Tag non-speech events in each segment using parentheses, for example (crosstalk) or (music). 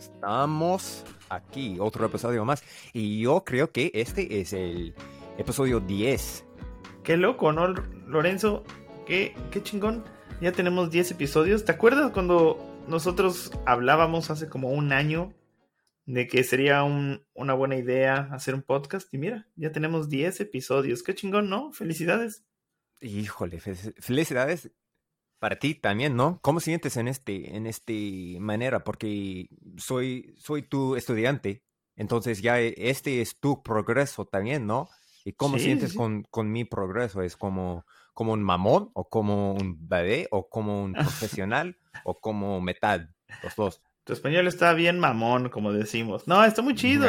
Estamos aquí, otro episodio más. Y yo creo que este es el episodio 10. Qué loco, ¿no, Lorenzo? Qué, qué chingón. Ya tenemos 10 episodios. ¿Te acuerdas cuando nosotros hablábamos hace como un año de que sería una buena idea hacer un podcast? Y mira, ya tenemos 10 episodios. Qué chingón, ¿no? Felicidades. Híjole, felicidades para ti también, ¿no? ¿Cómo sientes en este, en este manera? Porque soy, soy tu estudiante, entonces ya este es tu progreso también, ¿no? ¿Y cómo sientes Con, con, mi progreso? ¿Es como, como un mamón o como un bebé o como un (laughs) profesional o como metal? Los dos. Tu español está bien mamón, como decimos. No, está muy (laughs) chido.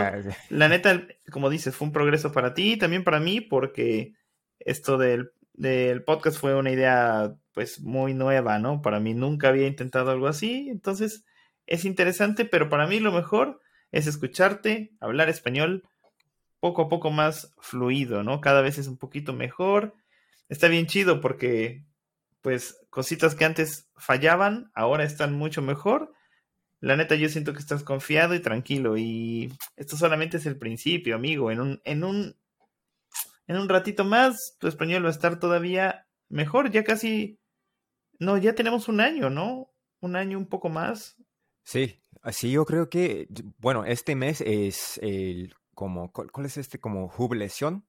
La neta, como dices, fue un progreso para ti y también para mí porque esto del del podcast fue una idea pues muy nueva, ¿no? Para mí nunca había intentado algo así, entonces es interesante, pero para mí lo mejor es escucharte hablar español poco a poco más fluido, ¿no? Cada vez es un poquito mejor. Está bien chido porque pues cositas que antes fallaban, ahora están mucho mejor. La neta, yo siento que estás confiado y tranquilo. Y esto solamente es el principio, amigo. En un, en un en un ratito más tu español va a estar todavía mejor, ya casi, no, ya tenemos un año, ¿no? Un año un poco más. Sí, así yo creo que, bueno, este mes es el, como, ¿cuál, es este? Como jubilación.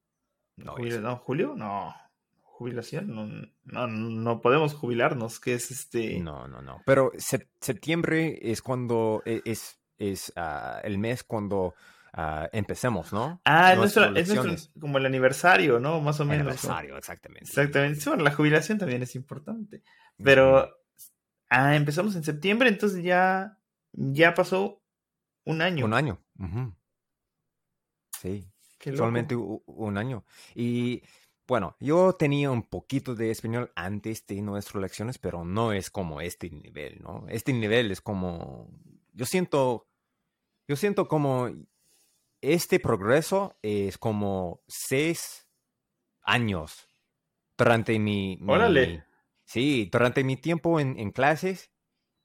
No, Julio, no. Jubilación, no, no, no podemos jubilarnos, que es este... No, no, no. Pero septiembre es cuando, e, es, es ah, el mes cuando uh, empecemos, ¿no? Ah, es nuestro, es como el aniversario, ¿no? Más o menos. El aniversario, exactamente. Exactamente. Sí, bueno, la jubilación también es importante. Pero ah, empezamos en septiembre, entonces ya, ya pasó un año. Un año. Sí. Solamente un año. Y bueno, yo tenía un poquito de español antes de nuestras lecciones, pero no es como este nivel, ¿no? Este nivel es como, yo siento, yo siento como este progreso es como seis años durante mi... Órale. sí, durante mi tiempo en, clases,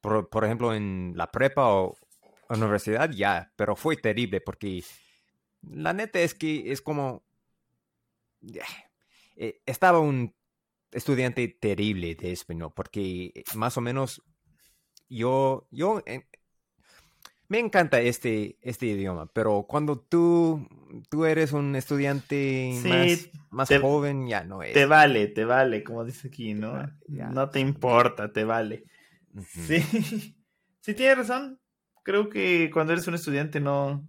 por, ejemplo, en la prepa o universidad, ya, pero fue terrible porque la neta es que es como... Eh, estaba un estudiante terrible de español porque más o menos yo, yo me encanta este, este idioma, pero cuando tú, tú eres un estudiante más, joven, ya no es. Te vale, te vale, como dice aquí, ¿no? no te importa, te vale. Sí, (laughs) sí, tienes razón. Creo que cuando eres un estudiante no,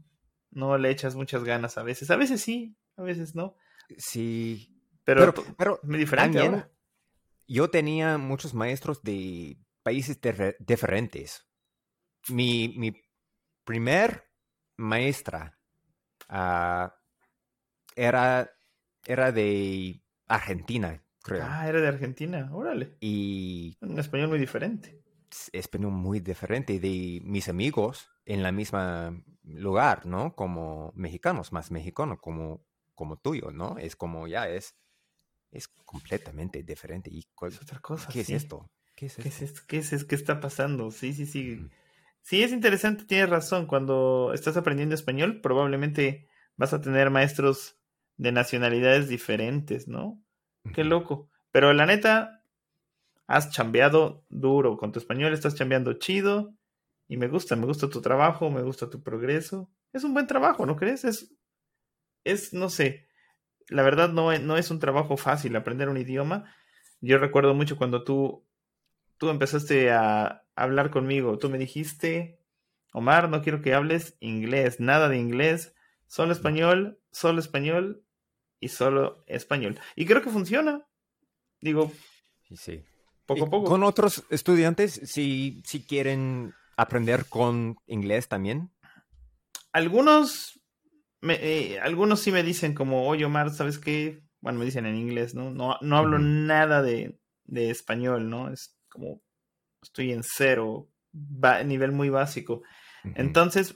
no le echas muchas ganas a veces. A veces sí, a veces no. Sí. Pero, pero, me diferente Yo tenía muchos maestros de países diferentes. Mi, mi primer maestra ah, era, era de Argentina, creo. Ah, era de Argentina, órale. Y... Un español muy diferente. Español muy diferente de mis amigos en la misma lugar, ¿no? Como mexicanos, más mexicanos, como, como tuyo, ¿no? Es como ya es, es completamente diferente. ¿Y es otra cosa? ¿Qué es esto? ¿Qué es esto? ¿Qué es, ¿Qué está pasando? Sí, sí, sí. Sí, es interesante, tienes razón. Cuando estás aprendiendo español, probablemente vas a tener maestros de nacionalidades diferentes, ¿no? Qué loco. Pero la neta, has chambeado duro. Con tu español estás chambeando chido. Y me gusta, me gusta tu trabajo, me gusta tu progreso. Es un buen trabajo, ¿no crees? Es, es no sé. La verdad no, no es un trabajo fácil aprender un idioma. Yo recuerdo mucho cuando tú, tú empezaste a, hablar conmigo. Tú me dijiste, Omar, no quiero que hables inglés, nada de inglés, solo español, solo español y solo español. Y creo que funciona. Digo, sí. Poco a poco. Con otros estudiantes, si, si quieren aprender con inglés también. Algunos, me, eh, algunos sí me dicen como, oye Omar, ¿sabes qué? Bueno, me dicen en inglés, ¿no? No, no hablo nada de, de español, ¿no? Es como estoy en cero, nivel muy básico. Entonces,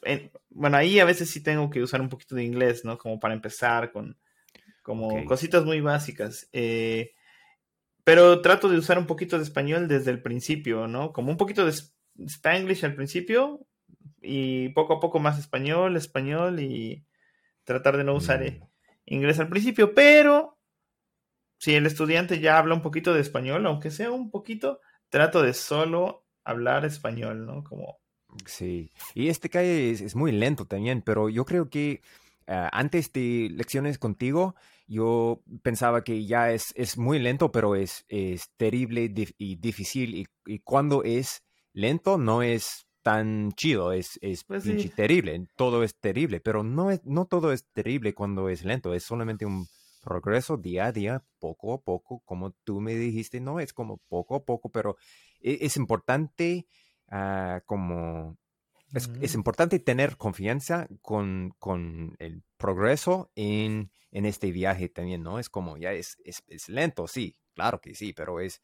bueno, ahí a veces sí tengo que usar un poquito de inglés, ¿no? Como para empezar con como cositas muy básicas. Eh, pero trato de usar un poquito de español desde el principio, ¿no? Como un poquito de Spanglish al principio, y poco a poco más español, español y tratar de no usar mm. inglés al principio, pero si el estudiante ya habla un poquito de español, aunque sea un poquito, trato de solo hablar español, ¿no? Como... Sí, y este calle es, muy lento también, pero yo creo que ah, antes de lecciones contigo, yo pensaba que ya es, es muy lento, pero es, es terrible y difícil, y, y cuando es lento no es tan chido, es, es pues terrible, todo es terrible, pero no, es, no todo es terrible cuando es lento, es solamente un progreso día a día, poco a poco, como tú me dijiste, no, es como poco a poco, pero e, es, importante ah, como... Es, es, mm. importante tener confianza con, con el progreso en, en, este viaje también, ¿no? Es como, ya es, es, es, lento, sí, claro que sí, pero es,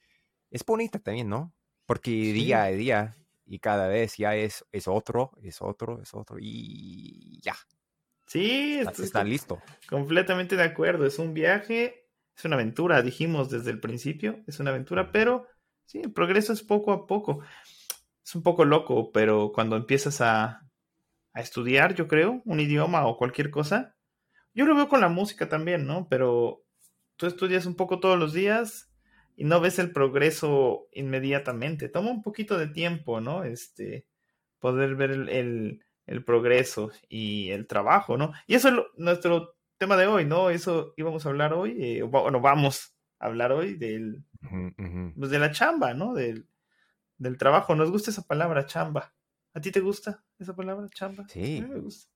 es bonita también, ¿no? Porque día a día y cada vez ya es, es otro, es otro, es otro y ya. Sí, está, listo. Completamente de acuerdo. Es un viaje, es una aventura, dijimos desde el principio, es una aventura, pero sí, el progreso es poco a poco. Es un poco loco, pero cuando empiezas a, a estudiar, yo creo, un idioma o cualquier cosa, yo lo veo con la música también, ¿no? Pero tú estudias un poco todos los días y no ves el progreso inmediatamente. Toma un poquito de tiempo, ¿no? Este, poder ver el, progreso y el trabajo, ¿no? Y eso es nuestro tema de hoy, ¿no? Eso íbamos a hablar hoy, eh, bueno, vamos a hablar hoy del, pues de la chamba, ¿no? Del, del trabajo. Nos gusta esa palabra, chamba. ¿A ti te gusta esa palabra, chamba? Sí. me gusta.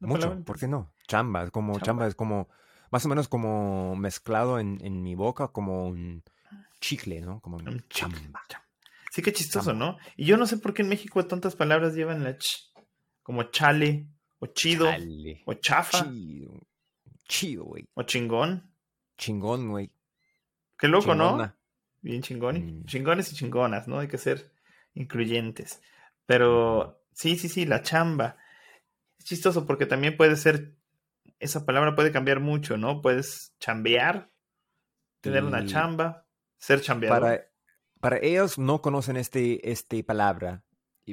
Mucho, ¿por qué no? Chamba, como chamba. es como, más o menos como mezclado en, en mi boca, como un chicle, ¿no? Como chamba. Sí, qué chistoso, ¿no? Y yo no sé por qué en México tantas palabras llevan la ch, como chale, o chido, o chafa. Chido, güey. O chingón. Chingón, güey. Qué loco, ¿no? Bien chingón. Mm. Chingones y chingonas, ¿no? Hay que ser incluyentes. Pero sí, sí, sí, la chamba. Es chistoso porque también puede ser, esa palabra puede cambiar mucho, ¿no? Puedes chambear, tener una chamba, ser chambeador. Para, para ellos no conocen este, este palabra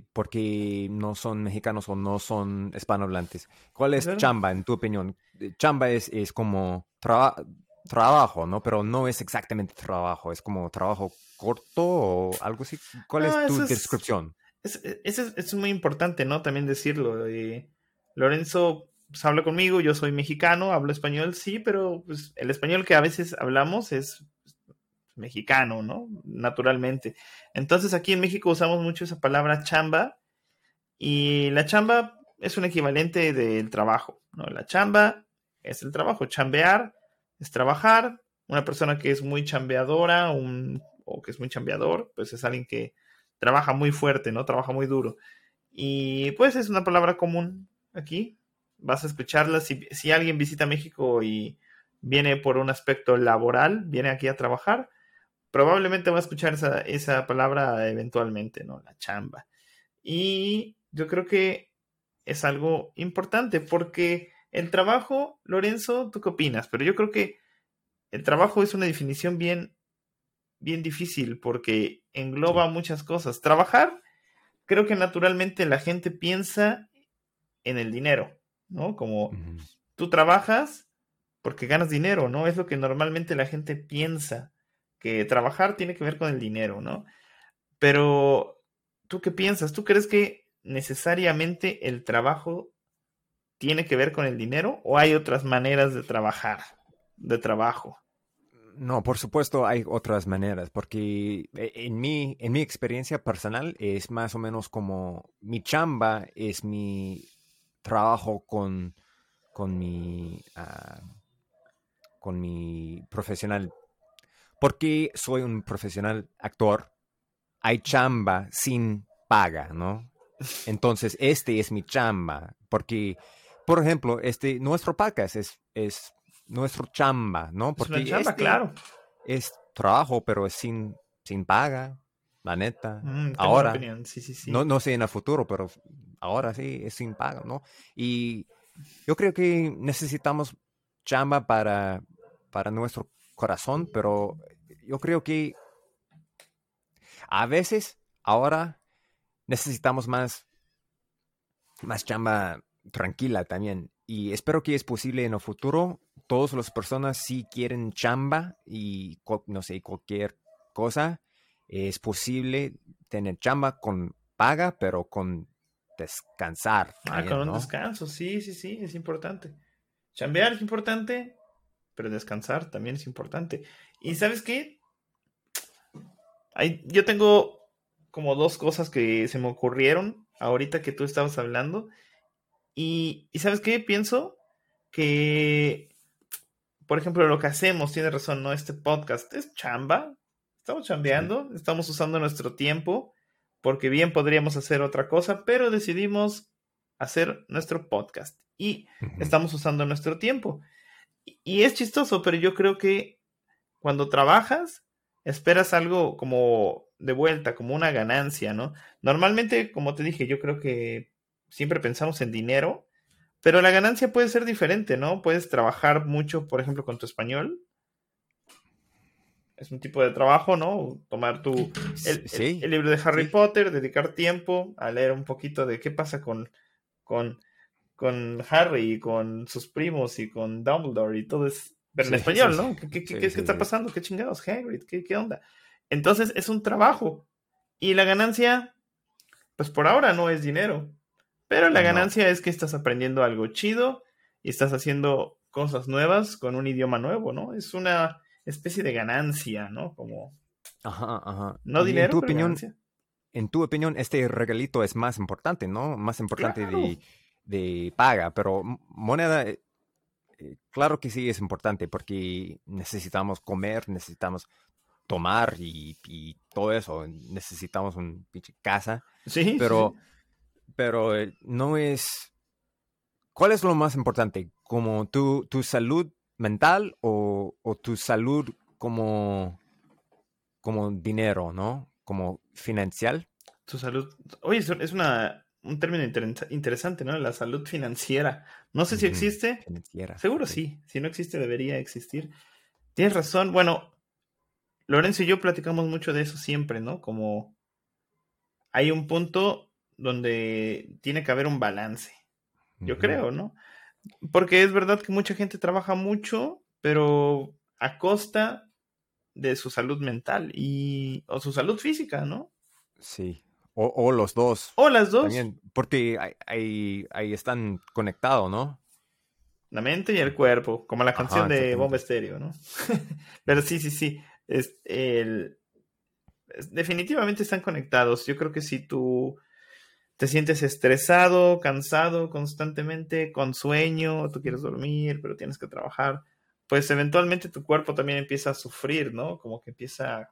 porque no son mexicanos o no son hispanohablantes. ¿Cuál es chamba, en tu opinión? Eh, chamba es, es como trabajo, ¿no? Pero no es exactamente trabajo, es como trabajo corto o algo así. ¿Cuál es tu descripción? Es, es, es, muy importante, ¿no? También decirlo. Eh, Lorenzo pues, habla conmigo, yo soy mexicano, hablo español, sí, pero pues, el español que a veces hablamos es mexicano, ¿no? Naturalmente. Entonces aquí en México usamos mucho esa palabra chamba y la chamba es un equivalente del trabajo, ¿no? La chamba es el trabajo, chambear es trabajar, una persona que es muy chambeadora un, o que es muy chambeador, pues es alguien que trabaja muy fuerte, ¿no? Trabaja muy duro. Y pues es una palabra común aquí. Vas a escucharla si, si alguien visita México y viene por un aspecto laboral, viene aquí a trabajar, probablemente va a escuchar esa, palabra eventualmente, ¿no? La chamba. Y yo creo que es algo importante porque el trabajo, Lorenzo, ¿tú qué opinas? Pero yo creo que el trabajo es una definición bien, bien difícil porque engloba muchas cosas. Trabajar, creo que naturalmente la gente piensa en el dinero, ¿no? Como tú trabajas porque ganas dinero, ¿no? Es lo que normalmente la gente piensa que trabajar tiene que ver con el dinero, ¿no? Pero, ¿tú qué piensas? ¿Tú crees que necesariamente el trabajo tiene que ver con el dinero o hay otras maneras de trabajar, de trabajo? No, por supuesto hay otras maneras, porque e, en mi, en mi experiencia personal es más o menos como mi chamba es mi trabajo con, con mi, ah, con mi profesional porque soy un profesional actor, hay chamba sin paga, ¿no? Entonces, este es mi chamba, porque, por ejemplo, este, nuestro podcast es, es nuestro chamba, ¿no? Porque es chamba, este claro. Es trabajo, pero es sin, sin paga, la neta. Mm, ahora, sí, sí, sí. No, no sé en el futuro, pero ahora sí es sin paga, ¿no? Y yo creo que necesitamos chamba para, para nuestro corazón, pero yo creo que a veces ahora necesitamos más más chamba tranquila también. Y espero que es posible en el futuro. Todas las personas si quieren chamba y no sé, cualquier cosa, es posible tener chamba con paga, pero con descansar. Ah, con un descanso, sí, sí, sí, es importante. Chambear es importante, pero descansar también es importante. ¿Y sabes qué? yo tengo como dos cosas que se me ocurrieron ahorita que tú estabas hablando. Y, ¿sabes qué? Pienso que, por ejemplo, lo que hacemos, tiene razón, ¿no? Este podcast es chamba. Estamos chambeando, estamos usando nuestro tiempo, porque bien podríamos hacer otra cosa, pero decidimos hacer nuestro podcast y estamos usando nuestro tiempo. Y es chistoso, pero yo creo que cuando trabajas, esperas algo como de vuelta, como una ganancia, ¿no? Normalmente, como te dije, yo creo que siempre pensamos en dinero, pero la ganancia puede ser diferente, ¿no? Puedes trabajar mucho, por ejemplo, con tu español. Es un tipo de trabajo, ¿no? Tomar tu el, libro de Harry Potter, dedicar tiempo a leer un poquito de qué pasa con, con, con Harry y con sus primos y con Dumbledore y todo es pero en español, ¿no? ¿Qué, qué, qué, está pasando? ¿Qué chingados? Hagrid, ¿qué, ¿qué onda? Entonces es un trabajo. Y la ganancia, pues por ahora no es dinero. Pero la ganancia es que estás aprendiendo algo chido y estás haciendo cosas nuevas con un idioma nuevo, ¿no? Es una especie de ganancia, ¿no? Como... Ajá, ajá. No dinero, en tu opinión, En tu opinión, este regalito es más importante, ¿no? Más importante de, de paga, pero moneda eh, eh, claro que sí es importante porque necesitamos comer, necesitamos tomar y, todo eso. Necesitamos un pinche casa. Sí. Pero, pero eh, no es. ¿Cuál es lo más importante? ¿Como tu, tu salud mental o, o tu salud como, como dinero, ¿no? Como financial. Tu salud. Oye, es una un término interesante, ¿no? La salud financiera. No sé si existe. Financiera. Seguro sí. Si no existe, debería existir. Tienes razón. Bueno, Lorenzo y yo platicamos mucho de eso siempre, ¿no? Como hay un punto donde tiene que haber un balance. Yo creo, ¿no? Porque es verdad que mucha gente trabaja mucho, pero a costa de su salud mental y o su salud física, ¿no? Sí, o, los dos. O las dos. También, porque ahí, ahí, están conectados, ¿no? La mente y el cuerpo, como la canción de Bomba Estéreo, ¿no? (laughs) Pero sí, sí, sí. Es el, definitivamente están conectados. Yo creo que si tú te sientes estresado, cansado constantemente, con sueño, tú quieres dormir, pero tienes que trabajar, pues eventualmente tu cuerpo también empieza a sufrir, ¿no? Como que empieza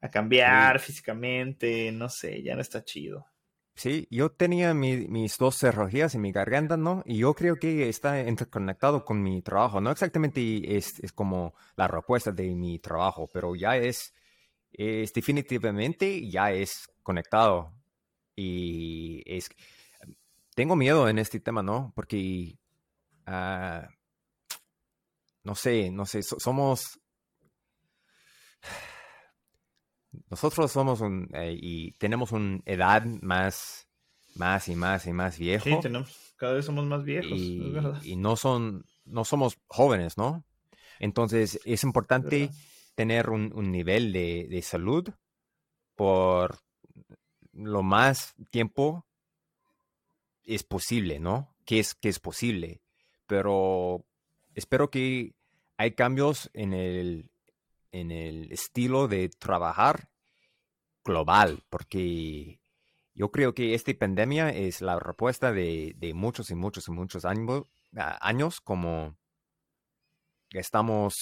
a cambiar físicamente, no sé, ya no está chido. Sí, yo tenía mis dos cirugías en mi garganta, ¿no? Y yo creo que está interconectado con mi trabajo. No exactamente es, es como la respuesta de mi trabajo, pero ya es, es definitivamente ya es conectado. Y es, tengo miedo en este tema, ¿no? Porque, uh, no sé, no sé, somos nosotros somos un, eh, y tenemos una edad más, más y más y más viejo. Sí, tenemos, cada vez somos más viejos, y, Y no son, no somos jóvenes, ¿no? Entonces es importante tener un, nivel de, salud por lo más tiempo es posible, ¿no? Que es, que es posible. Pero espero que hay cambios en el, en el estilo de trabajar global, porque yo creo que esta pandemia es la respuesta de, muchos y muchos y muchos años, años como estamos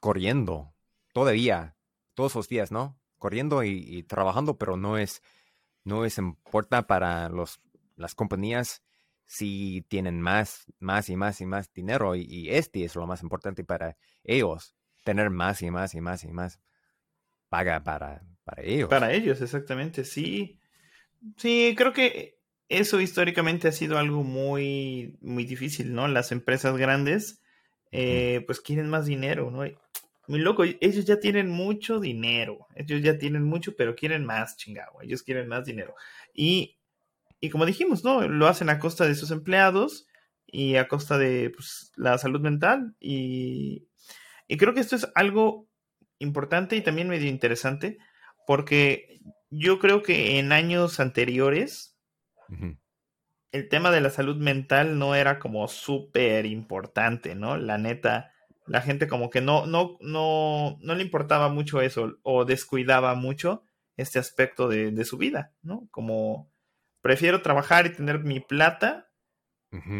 corriendo todavía, todos los días, ¿no? Corriendo y, trabajando, pero no es, no es importa para los, las compañías si tienen más, más y más y más dinero y, y este es lo más importante para ellos tener más y más y más y más paga para, para ellos. Para ellos, exactamente, sí. Sí, creo que eso históricamente ha sido algo muy, muy difícil, ¿no? Las empresas grandes, eh, pues quieren más dinero, ¿no? Muy loco, ellos ya tienen mucho dinero, ellos ya tienen mucho, pero quieren más, chingado, ellos quieren más dinero. Y Y como dijimos, ¿no? Lo hacen a costa de sus empleados y a costa de pues, la salud mental. Y, y creo que esto es algo importante y también medio interesante, porque yo creo que en años anteriores el tema de la salud mental no era como súper importante, ¿no? La neta, la gente como que no, no, no, no le importaba mucho eso o descuidaba mucho este aspecto de, de su vida, ¿no? Como prefiero trabajar y tener mi plata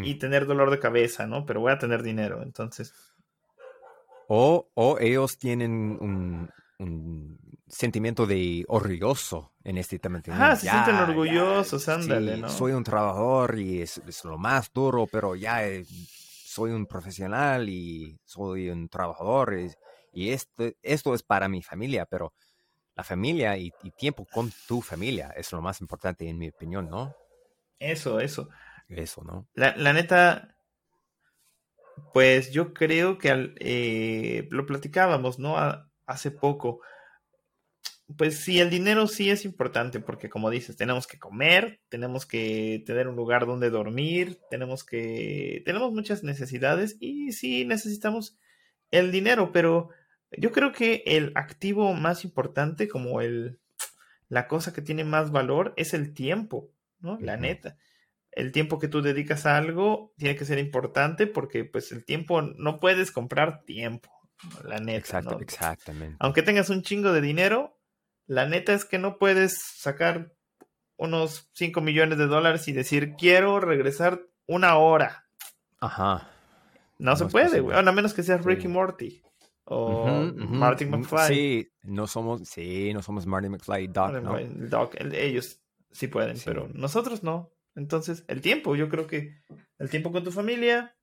y tener dolor de cabeza, ¿no? Pero voy a tener dinero, entonces. O, o ellos tienen un, un, sentimiento de orgulloso en este tema. Ah, se sienten orgullosos, ándale, ¿no? Soy un trabajador y es, es, lo más duro, pero ya eh, soy un profesional y soy un trabajador y, y esto, esto es para mi familia, pero la familia y, y, tiempo con tu familia es lo más importante en mi opinión, ¿no? Eso, eso. Eso, ¿no? La, la neta, pues yo creo que eh, lo platicábamos, ¿no? hace poco. Pues sí, el dinero sí es importante porque como dices, tenemos que comer, tenemos que tener un lugar donde dormir, tenemos que... tenemos muchas necesidades y sí necesitamos el dinero, pero yo creo que el activo más importante, como el, la cosa que tiene más valor, es el tiempo, ¿no? La neta. El tiempo que tú dedicas a algo tiene que ser importante porque pues el tiempo, no puedes comprar tiempo, la neta. Exacto, Exactamente. Aunque tengas un chingo de dinero, la neta es que no puedes sacar unos 5 millones de dólares y decir, quiero regresar una hora. Ajá. No, se puede, güey. a menos que seas Ricky Morty o Martin McFly. Sí, no somos, sí, no somos Martin McFly Doc, ¿no? Doc, ellos sí pueden, pero nosotros no. Entonces, el tiempo, yo creo que el tiempo con tu familia,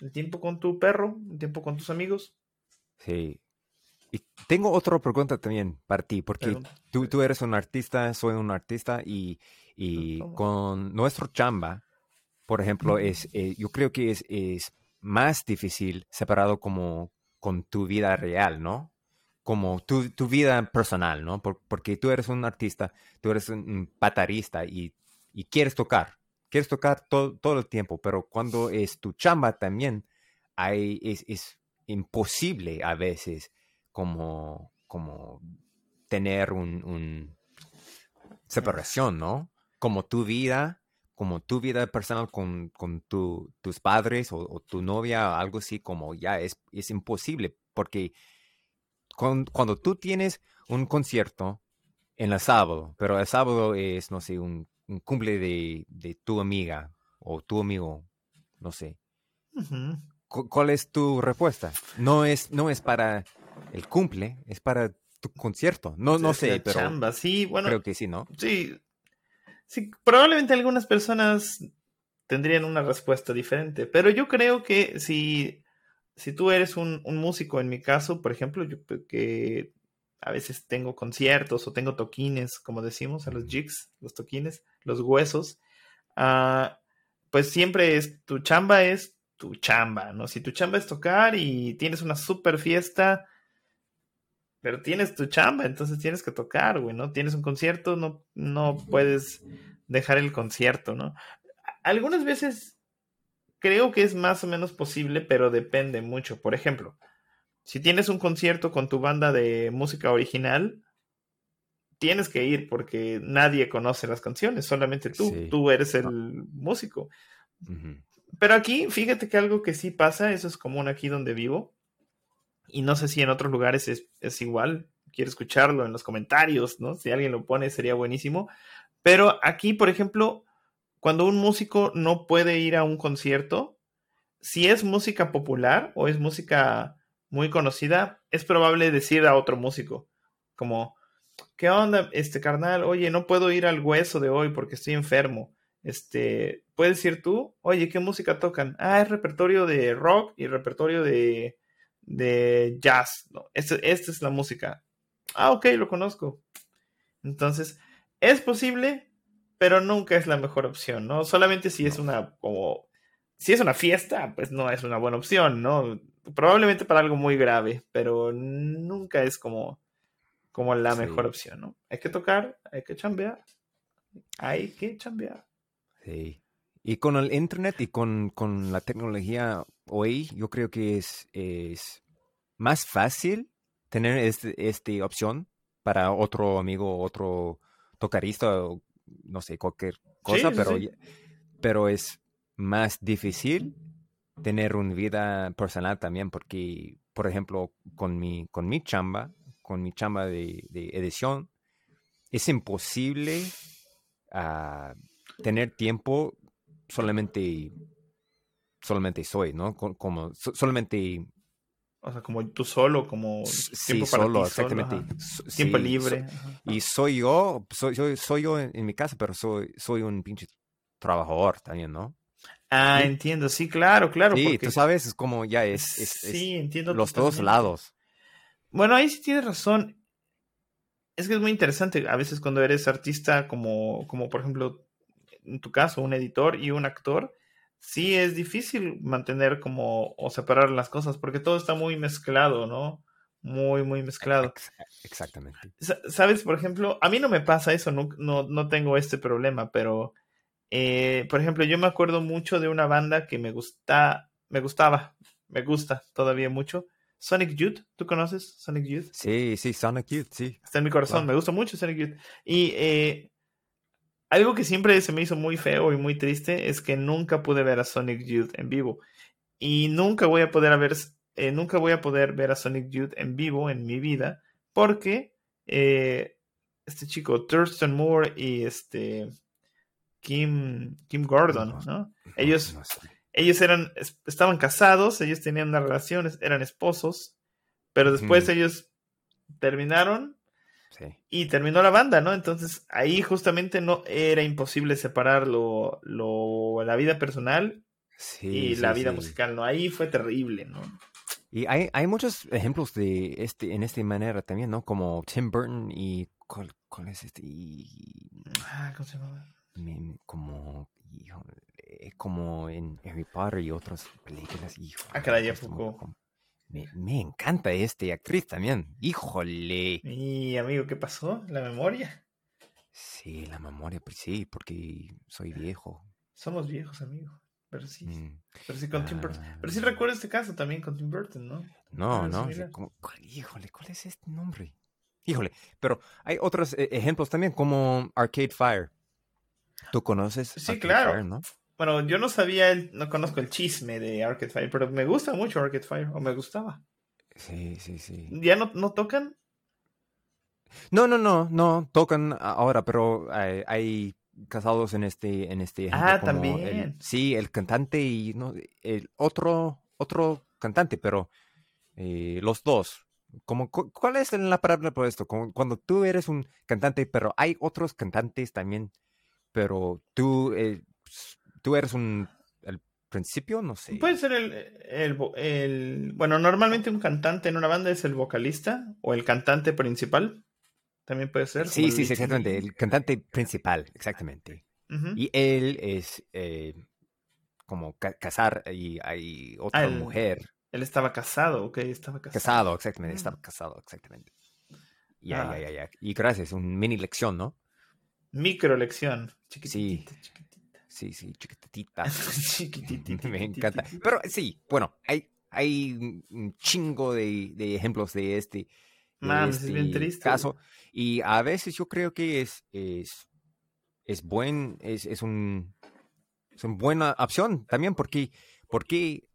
el tiempo con tu perro, el tiempo con tus amigos. Sí. Y tengo otra pregunta también para ti, porque tú, tú, eres un artista, soy un artista y, y con nuestro chamba, por ejemplo, es, eh, yo creo que es, es más difícil separado como con tu vida real, ¿no? Como tu, tu vida personal, ¿no? porque tú eres un artista, tú eres un, patarista y, y, quieres tocar, quieres tocar todo, todo el tiempo, pero cuando es tu chamba también, hay, es, es imposible a veces como, como tener un, un separación, ¿no? Como tu vida como tu vida personal con, con tu, tus padres o, tu novia, algo así como ya es, es imposible, porque cuando tú tienes un concierto en el sábado, pero el sábado es, no sé, un, cumple de, de, tu amiga o tu amigo, no sé. ¿Cuál es tu respuesta? No es, no es para el cumple, es para tu concierto. No, no sé, pero chamba. Sí, bueno, creo que sí, ¿no? Sí, Sí, probablemente algunas personas tendrían una respuesta diferente, pero yo creo que si, si tú eres un, músico, en mi caso, por ejemplo, yo que a veces tengo conciertos o tengo toquines, como decimos, a los jigs, los toquines, los huesos, ah, pues siempre es, tu chamba es tu chamba, ¿no? Si tu chamba es tocar y tienes una super fiesta, pero tienes tu chamba, entonces tienes que tocar, güey, ¿no? Tienes un concierto, no, no puedes dejar el concierto, ¿no? Algunas veces creo que es más o menos posible, pero depende mucho. Por ejemplo, si tienes un concierto con tu banda de música original, tienes que ir porque nadie conoce las canciones, solamente tú, tú eres el músico. Pero aquí, fíjate que algo que sí pasa, eso es común aquí donde vivo, y no sé si en otros lugares es, igual. Quiero escucharlo en los comentarios, ¿no? Si alguien lo pone, sería buenísimo. Pero aquí, por ejemplo, cuando un músico no puede ir a un concierto, si es música popular o es música muy conocida, es probable decir a otro músico, como, ¿qué onda, este carnal? Oye, no puedo ir al hueso de hoy porque estoy enfermo. Este, ¿puedes ir tú? Oye, ¿qué música tocan? Ah, es repertorio de rock y repertorio de, de jazz. ¿no? Esta, es la música. Ah, ok, lo conozco. Entonces, es posible, pero nunca es la mejor opción, ¿no? Solamente si es una como si es una fiesta, pues no es una buena opción, ¿no? Probablemente para algo muy grave, pero nunca es como como la mejor opción, ¿no? Hay que tocar, hay que chambear. Hay que chambear. Sí. Y con el internet y con, con la tecnología hoy, yo creo que es, es más fácil tener esta este opción para otro amigo, otro tocarista, o no sé, cualquier cosa, pero, pero es más difícil tener una vida personal también, porque, por ejemplo, con mi, con mi chamba, con mi chamba de, edición, es imposible ah, tener tiempo solamente, solamente soy, ¿no? Como, solamente o sea, como tú solo, como tiempo sí, solo, exactamente. tiempo libre. y soy yo, soy, soy, soy yo en, mi casa, pero soy, soy un pinche trabajador también, ¿no? Ah, entiendo, sí, claro, claro. Sí, tú sabes, es como ya es, sí, entiendo los dos lados. Bueno, ahí sí tienes razón. Es que es muy interesante a veces cuando eres artista, como, como por ejemplo, en tu caso, un editor y un actor, sí es difícil mantener como o separar las cosas porque todo está muy mezclado, ¿no? Muy, muy mezclado. Exactamente. Sabes, por ejemplo, a mí no me pasa eso, no, no, tengo este problema, pero, eh, por ejemplo, yo me acuerdo mucho de una banda que me gusta, me gustaba, me gusta todavía mucho. Sonic Youth, ¿tú conoces Sonic Youth? Sí, sí, Sonic Youth, sí. Está en mi corazón, me gusta mucho Sonic Youth. Y eh, algo que siempre se me hizo muy feo y muy triste es que nunca pude ver a Sonic Youth en vivo. Y nunca voy a poder ver, eh, nunca voy a poder ver a Sonic Youth en vivo en mi vida. Porque eh, este chico, Thurston Moore y este Kim, Kim Gordon, ¿no? Ellos, ellos eran, estaban casados, ellos tenían una relación, eran esposos, pero después ellos terminaron y terminó la banda, ¿no? Entonces ahí justamente no era imposible separar lo, la vida personal y la vida musical, ¿no? Ahí fue terrible, ¿no? Y hay, hay muchos ejemplos de este, en esta manera también, ¿no? Como Tim Burton y ¿cuál, es este? Ah, ¿cómo se llama? Como, como en Harry Potter y otras películas, hijo. Ah, caray, poco. Me, encanta este actriz también. Híjole. Y amigo, ¿qué pasó? ¿La memoria? Sí, la memoria, pues sí, porque soy viejo. Somos viejos, amigo. Pero sí. Mm. Pero sí con Tim Burton. Pero sí ah. recuerdo este caso también con Tim Burton, ¿no? No, no. híjole, ¿cuál es este nombre? Híjole, pero hay otros eh, ejemplos también, como Arcade Fire. ¿Tú conoces? Sí, claro. ¿no? Bueno, yo no sabía, el, no conozco el chisme de Arcade Fire, pero me gusta mucho Arcade Fire, o me gustaba. Sí, sí, sí. ¿Ya no, no tocan? No, no, no, no, tocan ahora, pero hay, casados en este, en este Ah, también. sí, el cantante y no, el otro, otro cantante, pero eh, los dos. Como, ¿Cuál es la palabra por esto? cuando tú eres un cantante, pero hay otros cantantes también, pero tú eh, tú eres un el principio, no sé. Puede ser el, el, bueno, normalmente un cantante en una banda es el vocalista o el cantante principal. También puede ser. Sí, sí, exactamente. El cantante principal, exactamente. Y él es eh, como casar y hay otra ah, mujer. Él estaba casado, ok, estaba casado. Casado, exactamente, estaba mm. casado, exactamente. Ya, ya, ya, ya. Y gracias, un mini lección, ¿no? Micro lección. sí. Sí, sí, (laughs) chiquitita. (laughs) Me encanta. Pero sí, bueno, hay, hay un chingo de, ejemplos de este, es bien este triste. caso. Y a veces yo creo que es, es, es buen, es, es un es una buena opción también porque, porque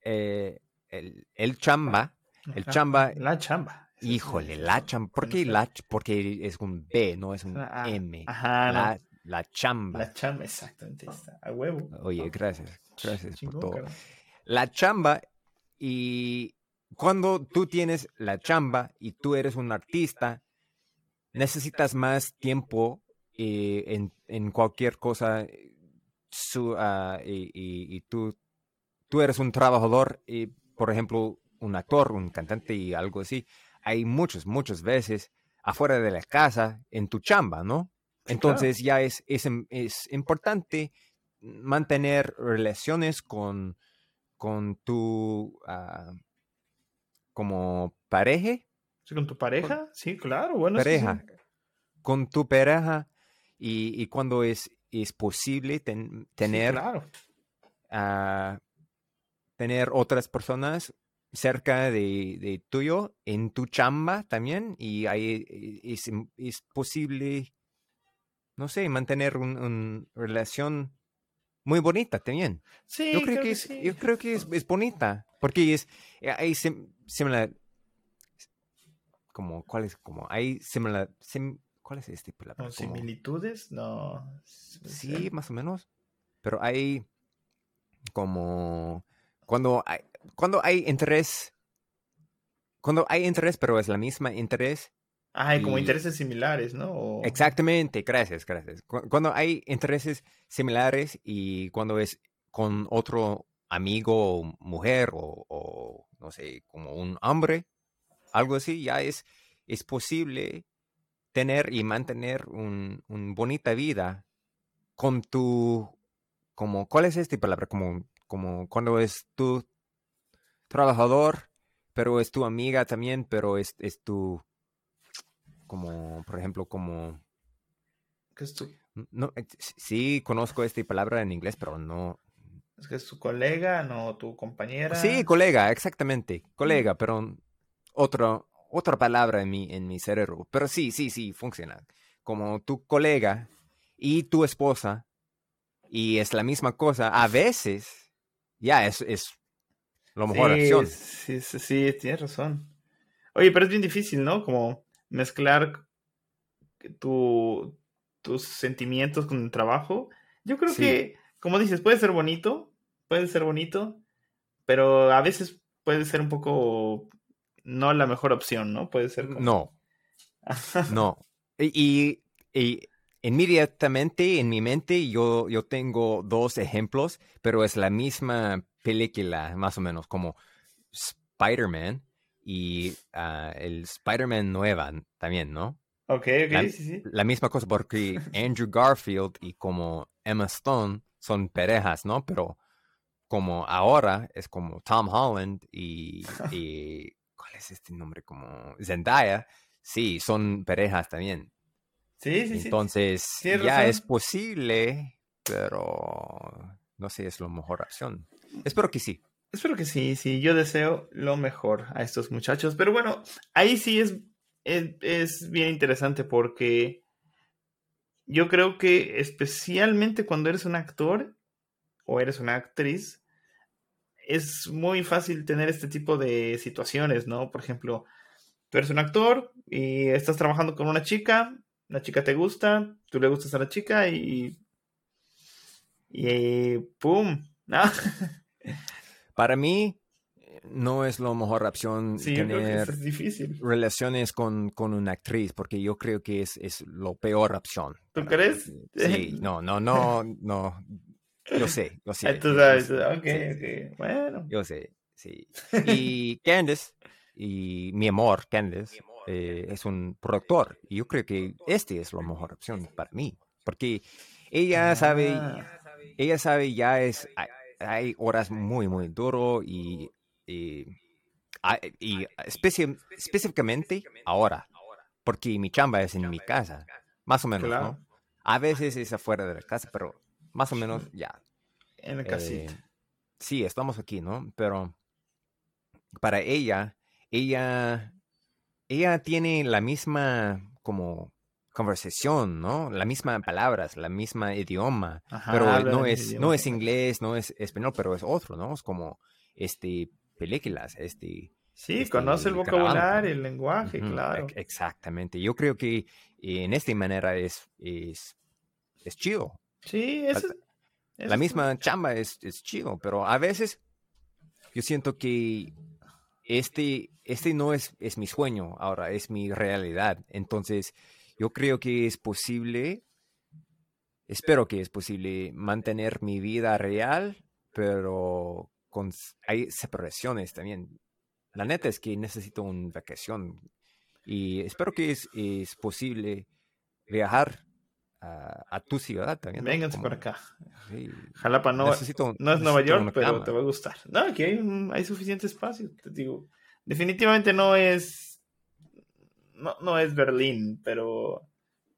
eh, el, el, chamba, el chamba. La chamba. Híjole, la chamba. ¿Por qué la? Porque es un B, no es un M. Ajá, la, la chamba. La chamba, exactamente. Está. A huevo. Oye, gracias. Gracias por todo. La chamba y cuando tú tienes la chamba y tú eres un artista, necesitas más tiempo eh, en, en, cualquier cosa. Su, ah, y, y, tú, tú eres un trabajador, y, por ejemplo, un actor, un cantante y algo así. Hay muchas, muchas veces afuera de la casa en tu chamba, ¿no? Entonces ya es, es, es, importante mantener relaciones con, con tu ah, como pareja. Sí, con tu pareja, sí, claro, bueno. Pareja. Con tu pareja y, y, cuando es es posible tener, tener otras personas cerca de, tuyo en tu chamba también y ahí eh, es, posible, no sé, mantener una relación muy bonita también. Sí, yo creo, que, es, yo creo que es, bonita porque es eh, hay similar como cuál es como hay similar cuál es este palabra similitudes no sí más o menos pero hay como cuando hay, cuando hay interés, cuando hay interés, pero es la misma interés. Ah, hay como intereses similares, ¿no? Exactamente, gracias, gracias. Cuando hay intereses similares y cuando es con otro amigo o mujer o, no sé, como un hombre, algo así, ya es, es posible tener y mantener una un bonita vida con tu, como, ¿cuál es esta palabra? Como, como cuando es tu trabajador, pero es tu amiga también, pero es, es tu, como, por ejemplo, como... ¿Qué es tu? No, eh, sí, conozco esta palabra en inglés, pero no... Es que es tu colega, no tu compañera. Sí, colega, exactamente, colega, pero otra, otra palabra en mi, en mi cerebro. Pero sí, sí, sí, funciona. Como tu colega y tu esposa, y es la misma cosa, a veces, ya, es, es la mejor opción. Sí, sí, sí, tienes razón. Oye, pero es bien difícil, ¿no? Como mezclar tu, tus sentimientos con el trabajo. Yo creo que, como dices, puede ser bonito, puede ser bonito, pero a veces puede ser un poco no la mejor opción, ¿no? Puede ser como... No. (laughs) no. Y, y, inmediatamente en mi mente yo, yo tengo dos ejemplos, pero es la misma película, más o menos, como Spider-Man y ah, el Spider-Man nueva también, ¿no? Ok, ok, la, sí, sí. La misma cosa, porque (laughs) Andrew Garfield y como Emma Stone son parejas, ¿no? Pero como ahora es como Tom Holland y, (laughs) ¿cuál es este nombre? Como Zendaya, sí, son parejas también. Sí, sí, sí. Entonces, ya es posible, pero no sé, es la mejor opción. Espero que sí. Espero que sí, sí. Yo deseo lo mejor a estos muchachos. Pero bueno, ahí sí es, es, bien interesante porque yo creo que especialmente cuando eres un actor o eres una actriz, es muy fácil tener este tipo de situaciones, ¿no? Por ejemplo, tú eres un actor y estás trabajando con una chica, la chica te gusta, tú le gustas a la chica y... Y ¡pum! ¿no? (laughs) Para mí, no es la mejor opción tener relaciones con, una actriz, porque yo creo que es, es la peor opción. ¿Tú crees? Sí, (laughs) no, no, no, no. Yo sé, yo sé. Tú sabes, ok, ok, bueno. Yo sé, sí. (laughs) Y Candice, y mi amor, Candice, eh, es un productor, y yo creo que este es la mejor opción para mí, porque ella sabe, ah. ella sabe ya es hay horas muy, muy duro y, y, específicamente ahora, porque mi chamba es en mi casa, más o menos, ¿no? A veces es afuera de la casa, pero más o menos ya. En el casita. Eh, sí, estamos aquí, ¿no? Pero para ella, ella, ella tiene la misma como conversación, ¿no? La misma palabras, la misma idioma, pero no es, no es inglés, no es español, pero es otro, ¿no? Es como, este, películas, este... Sí, este, conoce el vocabulario, el lenguaje, claro. Exactamente. Yo creo que en esta manera es, es, es chido. Sí, es... La, misma chamba es, es chido, pero a veces yo siento que este, este no es, es mi sueño ahora, es mi realidad. Entonces, yo creo que es posible, espero que es posible mantener mi vida real, pero hay separaciones también. La neta es que necesito una vacación y espero que es, es posible viajar a, tu ciudad también. Vénganse para acá. Jalapa no, no es Nueva York, pero te va a gustar. No, aquí hay, hay suficiente espacio, te digo. Definitivamente no es no, no es Berlín, pero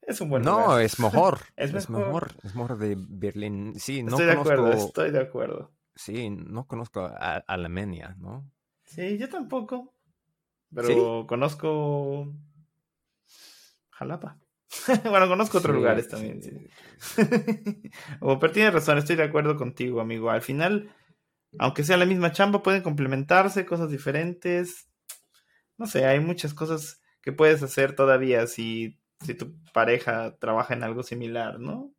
es un buen No, es mejor. (laughs) es, mejor. es mejor. de Berlín. Sí, no estoy de acuerdo, estoy de acuerdo. Sí, no conozco a Alemania, ¿no? Sí, yo tampoco. Pero conozco Jalapa. (laughs) bueno, conozco otros lugares también. (laughs) o, pero tienes razón, estoy de acuerdo contigo, amigo. Al final, aunque sea la misma chamba, pueden complementarse, cosas diferentes. No sé, hay muchas cosas que puedes hacer todavía si, si tu pareja trabaja en algo similar, ¿no?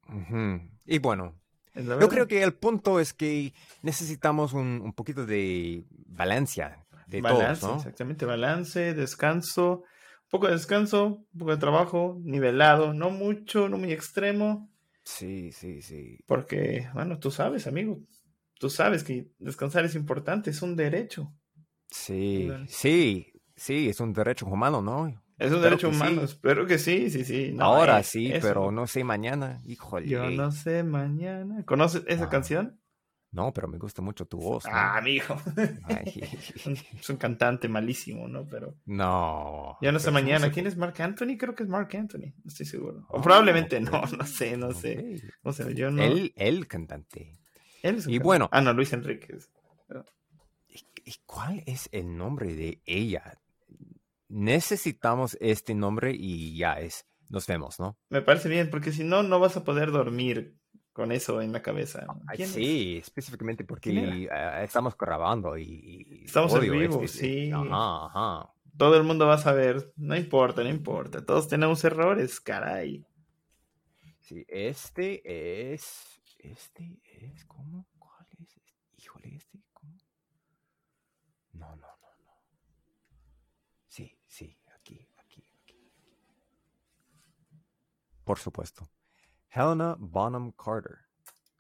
Y bueno, yo creo que el punto es que necesitamos un, un poquito de balancia de balance, todos, ¿no? Exactamente, balance, descanso, poco de descanso, un poco de trabajo, nivelado, no mucho, no muy extremo. Sí, sí, sí. Porque, bueno, tú sabes, amigo, tú sabes que descansar es importante, es un derecho. Sí, sí, sí, es un derecho humano, ¿no? Es un derecho humano, espero que sí, sí, sí. Ahora sí, pero no sé mañana, híjole. Yo no sé mañana. ¿Conoces esa ah. canción? No, pero me gusta mucho tu voz. Ah, amigo. es un cantante malísimo, ¿no? Pero. No. Ya no sé mañana. ¿Quién es Mark Anthony? Creo que es Mark Anthony. No estoy seguro. O probablemente no, no sé, no sé. No sé, yo no. Él, el cantante. Él es y bueno. Ah, no, Luis Enríquez. ¿Y cuál es el nombre de ella? Necesitamos este nombre y ya es. Nos vemos, ¿no? Me parece bien, porque si no, no vas a poder dormir con eso en la cabeza. sí, específicamente porque ah, estamos grabando y... Estamos en vivo, este, sí. Todo el mundo va a saber, no importa, no importa, todos tenemos errores, caray. Sí, este es... Este es... ¿Cómo? ¿Cuál es? Híjole, este... ¿Cómo? No, no, no, no. Sí, sí, aquí, aquí, aquí. Por supuesto. Helena Bonham Carter.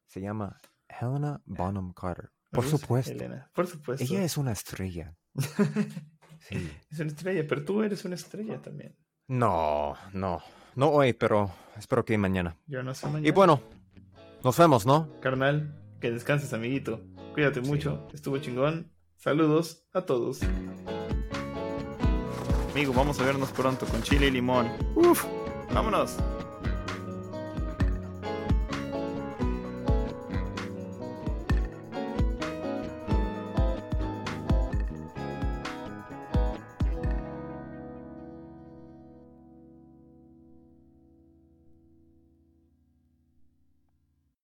Se llama Helena Bonham Carter. Por supuesto. por supuesto. Ella es una estrella. (laughs) sí. Es una estrella, pero tú eres una estrella también. No, no. No hoy, pero espero que mañana. Yo no sé mañana. Y bueno, nos vemos, ¿no? Carnal, que descanses, amiguito. Cuídate mucho. Estuvo chingón. Saludos a todos. Amigo, vamos a vernos pronto con chile y limón. Uf, vámonos.